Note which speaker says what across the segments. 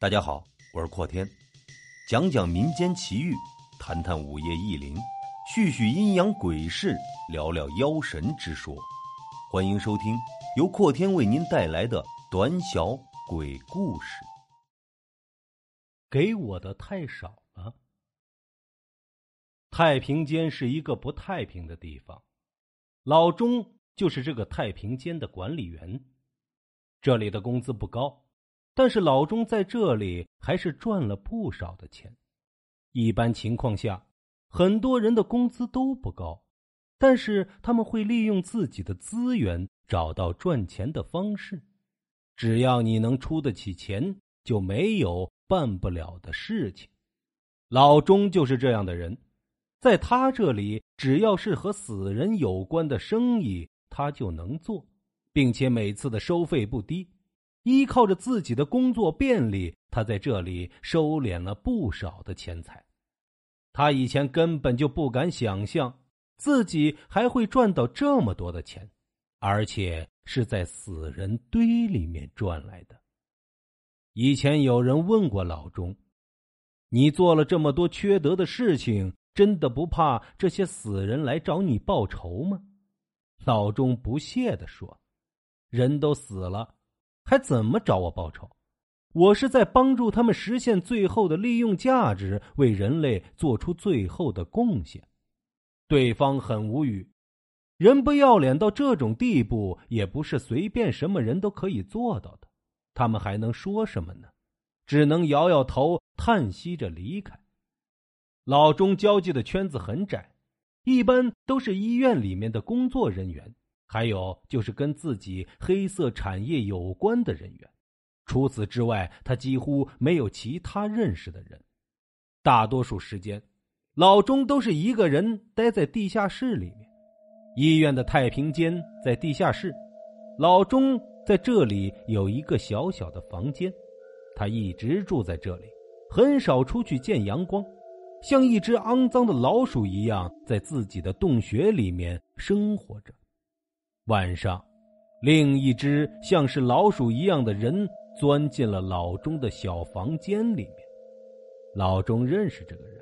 Speaker 1: 大家好，我是阔天，讲讲民间奇遇，谈谈午夜异灵，叙叙阴阳鬼事，聊聊妖神之说。欢迎收听由阔天为您带来的短小鬼故事。
Speaker 2: 给我的太少了。太平间是一个不太平的地方，老钟就是这个太平间的管理员。这里的工资不高。但是老钟在这里还是赚了不少的钱。一般情况下，很多人的工资都不高，但是他们会利用自己的资源找到赚钱的方式。只要你能出得起钱，就没有办不了的事情。老钟就是这样的人，在他这里，只要是和死人有关的生意，他就能做，并且每次的收费不低。依靠着自己的工作便利，他在这里收敛了不少的钱财。他以前根本就不敢想象自己还会赚到这么多的钱，而且是在死人堆里面赚来的。以前有人问过老钟：“你做了这么多缺德的事情，真的不怕这些死人来找你报仇吗？”老钟不屑的说：“人都死了。”还怎么找我报仇？我是在帮助他们实现最后的利用价值，为人类做出最后的贡献。对方很无语，人不要脸到这种地步，也不是随便什么人都可以做到的。他们还能说什么呢？只能摇摇头，叹息着离开。老钟交际的圈子很窄，一般都是医院里面的工作人员。还有就是跟自己黑色产业有关的人员，除此之外，他几乎没有其他认识的人。大多数时间，老钟都是一个人待在地下室里面。医院的太平间在地下室，老钟在这里有一个小小的房间，他一直住在这里，很少出去见阳光，像一只肮脏的老鼠一样，在自己的洞穴里面生活着。晚上，另一只像是老鼠一样的人钻进了老钟的小房间里面。老钟认识这个人，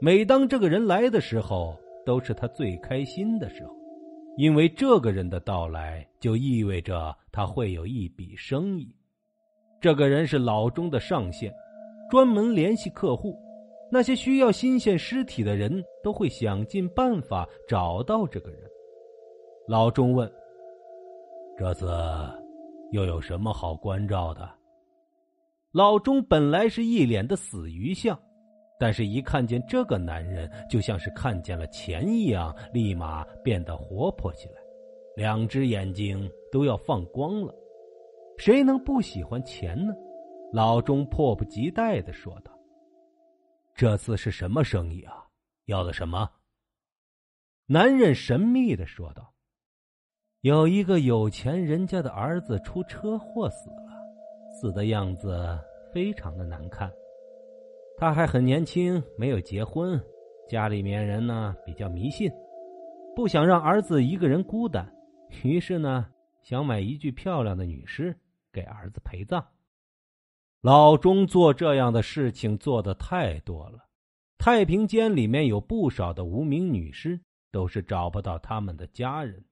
Speaker 2: 每当这个人来的时候，都是他最开心的时候，因为这个人的到来就意味着他会有一笔生意。这个人是老钟的上线，专门联系客户，那些需要新鲜尸体的人都会想尽办法找到这个人。老钟问：“这次又有什么好关照的？”老钟本来是一脸的死鱼相，但是一看见这个男人，就像是看见了钱一样，立马变得活泼起来，两只眼睛都要放光了。谁能不喜欢钱呢？老钟迫不及待的说道：“这次是什么生意啊？要的什么？”男人神秘的说道。有一个有钱人家的儿子出车祸死了，死的样子非常的难看。他还很年轻，没有结婚，家里面人呢比较迷信，不想让儿子一个人孤单，于是呢想买一具漂亮的女尸给儿子陪葬。老钟做这样的事情做的太多了，太平间里面有不少的无名女尸，都是找不到他们的家人。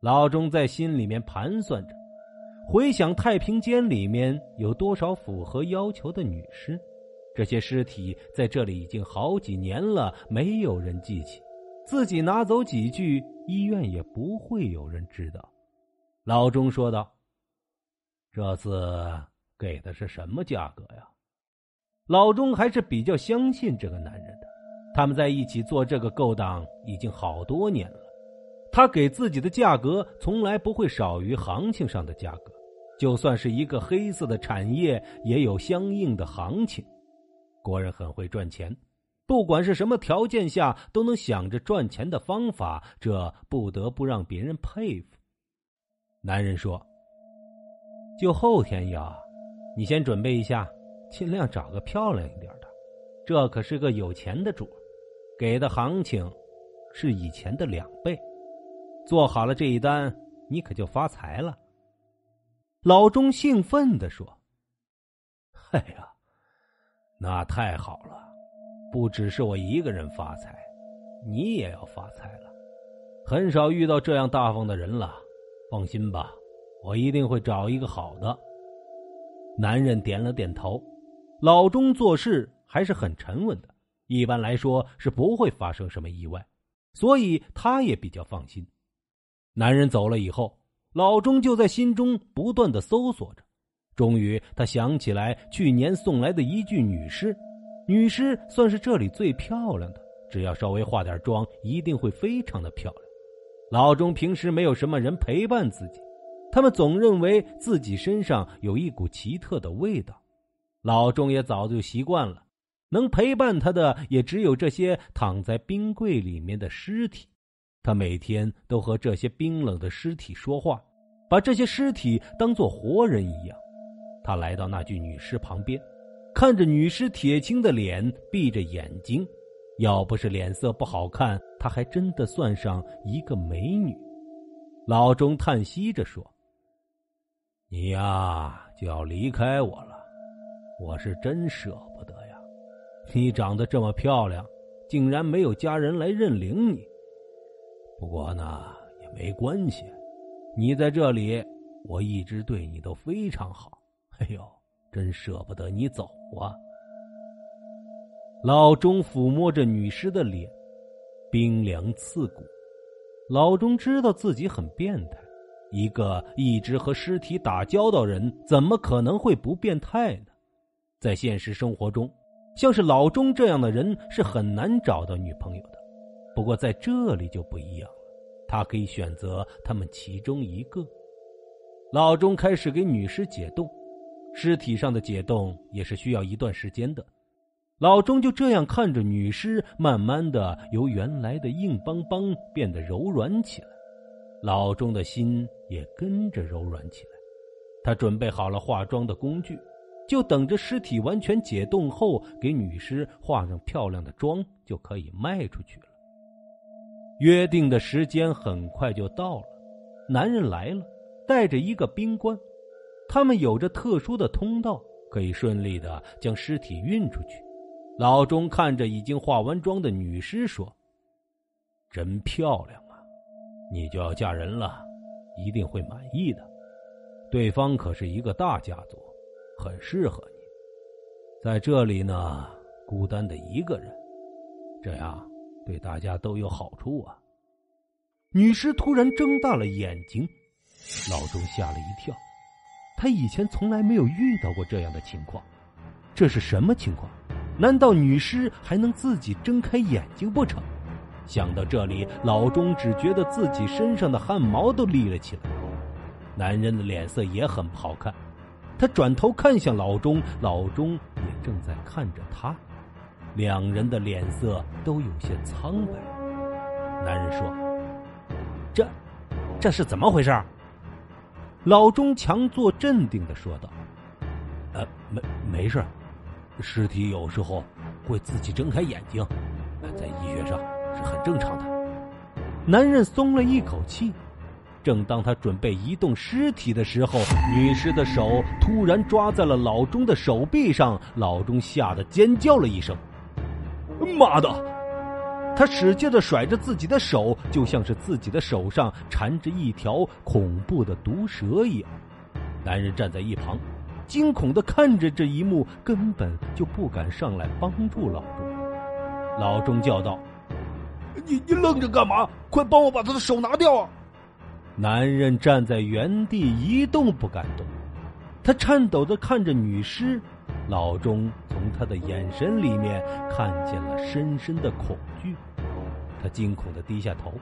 Speaker 2: 老钟在心里面盘算着，回想太平间里面有多少符合要求的女尸，这些尸体在这里已经好几年了，没有人记起。自己拿走几具，医院也不会有人知道。老钟说道：“这次给的是什么价格呀？”老钟还是比较相信这个男人的，他们在一起做这个勾当已经好多年了。他给自己的价格从来不会少于行情上的价格，就算是一个黑色的产业，也有相应的行情。国人很会赚钱，不管是什么条件下，都能想着赚钱的方法，这不得不让别人佩服。男人说：“就后天要，你先准备一下，尽量找个漂亮一点的。这可是个有钱的主，给的行情是以前的两倍。”做好了这一单，你可就发财了。老钟兴奋的说：“哎呀，那太好了，不只是我一个人发财，你也要发财了。很少遇到这样大方的人了，放心吧，我一定会找一个好的。男人点了点头，老钟做事还是很沉稳的，一般来说是不会发生什么意外，所以他也比较放心。男人走了以后，老钟就在心中不断的搜索着。终于，他想起来去年送来的一具女尸，女尸算是这里最漂亮的，只要稍微化点妆，一定会非常的漂亮。老钟平时没有什么人陪伴自己，他们总认为自己身上有一股奇特的味道。老钟也早就习惯了，能陪伴他的也只有这些躺在冰柜里面的尸体。他每天都和这些冰冷的尸体说话，把这些尸体当做活人一样。他来到那具女尸旁边，看着女尸铁青的脸，闭着眼睛。要不是脸色不好看，她还真的算上一个美女。老钟叹息着说：“你呀，就要离开我了，我是真舍不得呀。你长得这么漂亮，竟然没有家人来认领你。”不过呢，也没关系，你在这里，我一直对你都非常好。哎呦，真舍不得你走啊！老钟抚摸着女尸的脸，冰凉刺骨。老钟知道自己很变态，一个一直和尸体打交道人，怎么可能会不变态呢？在现实生活中，像是老钟这样的人是很难找到女朋友的。不过在这里就不一样了，他可以选择他们其中一个。老钟开始给女尸解冻，尸体上的解冻也是需要一段时间的。老钟就这样看着女尸慢慢的由原来的硬邦邦变得柔软起来，老钟的心也跟着柔软起来。他准备好了化妆的工具，就等着尸体完全解冻后给女尸化上漂亮的妆，就可以卖出去了。约定的时间很快就到了，男人来了，带着一个兵官，他们有着特殊的通道，可以顺利的将尸体运出去。老钟看着已经化完妆的女尸说：“真漂亮啊，你就要嫁人了，一定会满意的。对方可是一个大家族，很适合你。在这里呢，孤单的一个人，这样。”对大家都有好处啊！女尸突然睁大了眼睛，老钟吓了一跳。他以前从来没有遇到过这样的情况，这是什么情况？难道女尸还能自己睁开眼睛不成？想到这里，老钟只觉得自己身上的汗毛都立了起来。男人的脸色也很不好看，他转头看向老钟，老钟也正在看着他。两人的脸色都有些苍白。男人说：“这，这是怎么回事？”老钟强作镇定的说道：“呃，没没事，尸体有时候会自己睁开眼睛，在医学上是很正常的。”男人松了一口气。正当他准备移动尸体的时候，女尸的手突然抓在了老钟的手臂上，老钟吓得尖叫了一声。妈的！他使劲的甩着自己的手，就像是自己的手上缠着一条恐怖的毒蛇一样。男人站在一旁，惊恐的看着这一幕，根本就不敢上来帮助老钟。老钟叫道：“你你愣着干嘛？快帮我把他的手拿掉啊！”男人站在原地一动不敢动，他颤抖的看着女尸。老钟从他的眼神里面看见了深深的恐惧，他惊恐的低下头，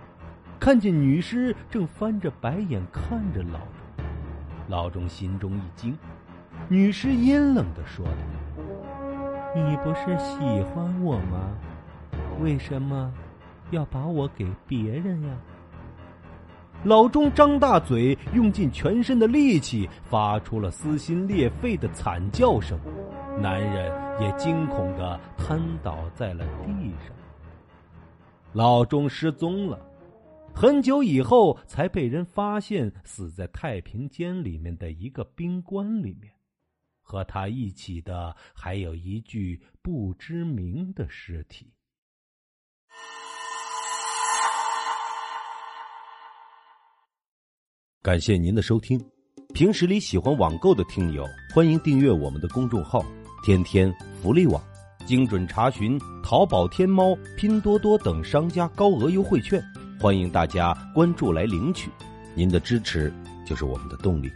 Speaker 2: 看见女尸正翻着白眼看着老钟，老钟心中一惊，女尸阴冷的说道：“你不是喜欢我吗？为什么要把我给别人呀？”老钟张大嘴，用尽全身的力气，发出了撕心裂肺的惨叫声。男人也惊恐的瘫倒在了地上。老钟失踪了，很久以后才被人发现，死在太平间里面的一个冰棺里面。和他一起的还有一具不知名的尸体。
Speaker 1: 感谢您的收听。平时里喜欢网购的听友，欢迎订阅我们的公众号“天天福利网”，精准查询淘宝、天猫、拼多多等商家高额优惠券。欢迎大家关注来领取，您的支持就是我们的动力。